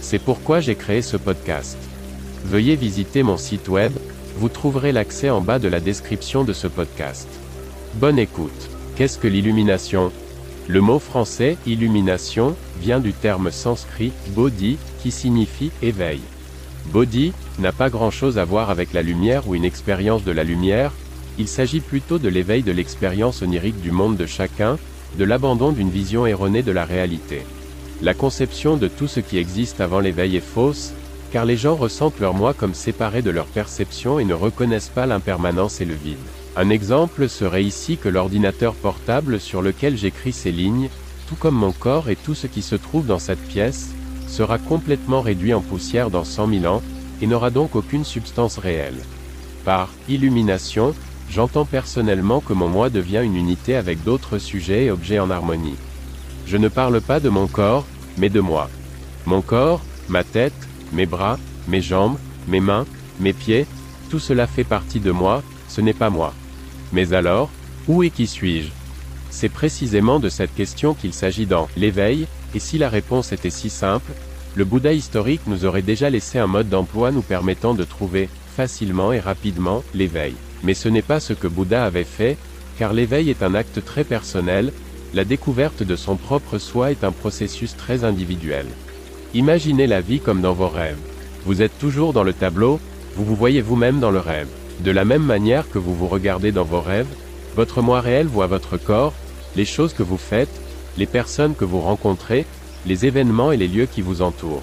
C'est pourquoi j'ai créé ce podcast. Veuillez visiter mon site web, vous trouverez l'accès en bas de la description de ce podcast. Bonne écoute. Qu'est-ce que l'illumination? Le mot français illumination vient du terme sanskrit bodhi qui signifie éveil. Bodhi n'a pas grand-chose à voir avec la lumière ou une expérience de la lumière, il s'agit plutôt de l'éveil de l'expérience onirique du monde de chacun, de l'abandon d'une vision erronée de la réalité. La conception de tout ce qui existe avant l'éveil est fausse, car les gens ressentent leur moi comme séparé de leur perception et ne reconnaissent pas l'impermanence et le vide. Un exemple serait ici que l'ordinateur portable sur lequel j'écris ces lignes, tout comme mon corps et tout ce qui se trouve dans cette pièce, sera complètement réduit en poussière dans 100 000 ans, et n'aura donc aucune substance réelle. Par illumination, J'entends personnellement que mon moi devient une unité avec d'autres sujets et objets en harmonie. Je ne parle pas de mon corps, mais de moi. Mon corps, ma tête, mes bras, mes jambes, mes mains, mes pieds, tout cela fait partie de moi, ce n'est pas moi. Mais alors, où et qui suis-je? C'est précisément de cette question qu'il s'agit dans l'éveil, et si la réponse était si simple, le Bouddha historique nous aurait déjà laissé un mode d'emploi nous permettant de trouver, facilement et rapidement, l'éveil. Mais ce n'est pas ce que Bouddha avait fait, car l'éveil est un acte très personnel, la découverte de son propre soi est un processus très individuel. Imaginez la vie comme dans vos rêves. Vous êtes toujours dans le tableau, vous vous voyez vous-même dans le rêve. De la même manière que vous vous regardez dans vos rêves, votre moi réel voit votre corps, les choses que vous faites, les personnes que vous rencontrez, les événements et les lieux qui vous entourent.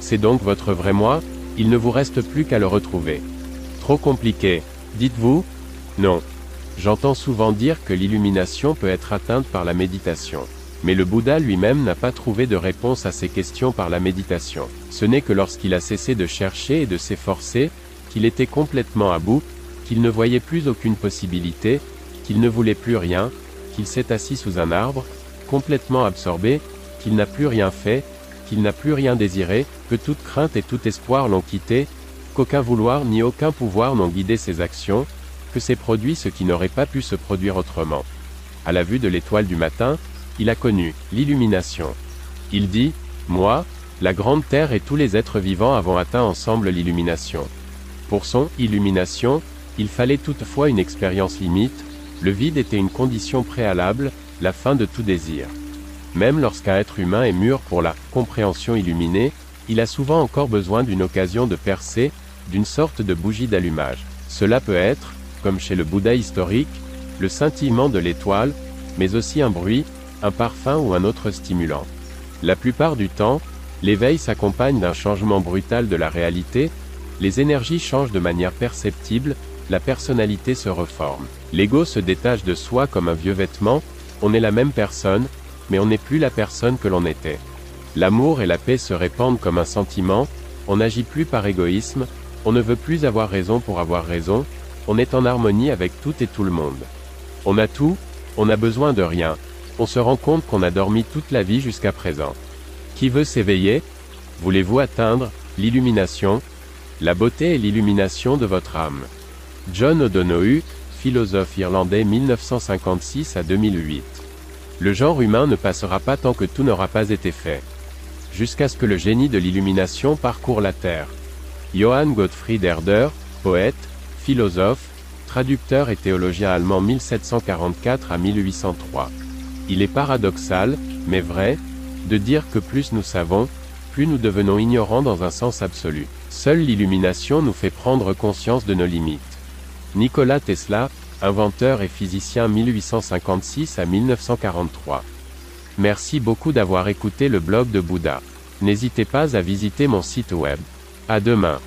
C'est donc votre vrai moi, il ne vous reste plus qu'à le retrouver. Trop compliqué, Dites-vous Non. J'entends souvent dire que l'illumination peut être atteinte par la méditation. Mais le Bouddha lui-même n'a pas trouvé de réponse à ces questions par la méditation. Ce n'est que lorsqu'il a cessé de chercher et de s'efforcer, qu'il était complètement à bout, qu'il ne voyait plus aucune possibilité, qu'il ne voulait plus rien, qu'il s'est assis sous un arbre, complètement absorbé, qu'il n'a plus rien fait, qu'il n'a plus rien désiré, que toute crainte et tout espoir l'ont quitté, qu'aucun vouloir ni aucun pouvoir n'ont guidé ses actions, que s'est produit ce qui n'aurait pas pu se produire autrement. À la vue de l'étoile du matin, il a connu l'illumination. Il dit, Moi, la grande terre et tous les êtres vivants avons atteint ensemble l'illumination. Pour son illumination, il fallait toutefois une expérience limite, le vide était une condition préalable, la fin de tout désir. Même lorsqu'un être humain est mûr pour la compréhension illuminée, il a souvent encore besoin d'une occasion de percer, d'une sorte de bougie d'allumage. Cela peut être, comme chez le Bouddha historique, le scintillement de l'étoile, mais aussi un bruit, un parfum ou un autre stimulant. La plupart du temps, l'éveil s'accompagne d'un changement brutal de la réalité, les énergies changent de manière perceptible, la personnalité se reforme. L'ego se détache de soi comme un vieux vêtement, on est la même personne, mais on n'est plus la personne que l'on était. L'amour et la paix se répandent comme un sentiment, on n'agit plus par égoïsme, on ne veut plus avoir raison pour avoir raison, on est en harmonie avec tout et tout le monde. On a tout, on n'a besoin de rien, on se rend compte qu'on a dormi toute la vie jusqu'à présent. Qui veut s'éveiller? Voulez-vous atteindre l'illumination? La beauté et l'illumination de votre âme. John O'Donoghue, philosophe irlandais 1956 à 2008. Le genre humain ne passera pas tant que tout n'aura pas été fait jusqu'à ce que le génie de l'illumination parcourt la terre. Johann Gottfried Herder, poète, philosophe, traducteur et théologien allemand 1744 à 1803. Il est paradoxal, mais vrai, de dire que plus nous savons, plus nous devenons ignorants dans un sens absolu. Seule l'illumination nous fait prendre conscience de nos limites. Nikola Tesla, inventeur et physicien 1856 à 1943. Merci beaucoup d'avoir écouté le blog de Bouddha. N'hésitez pas à visiter mon site web. À demain.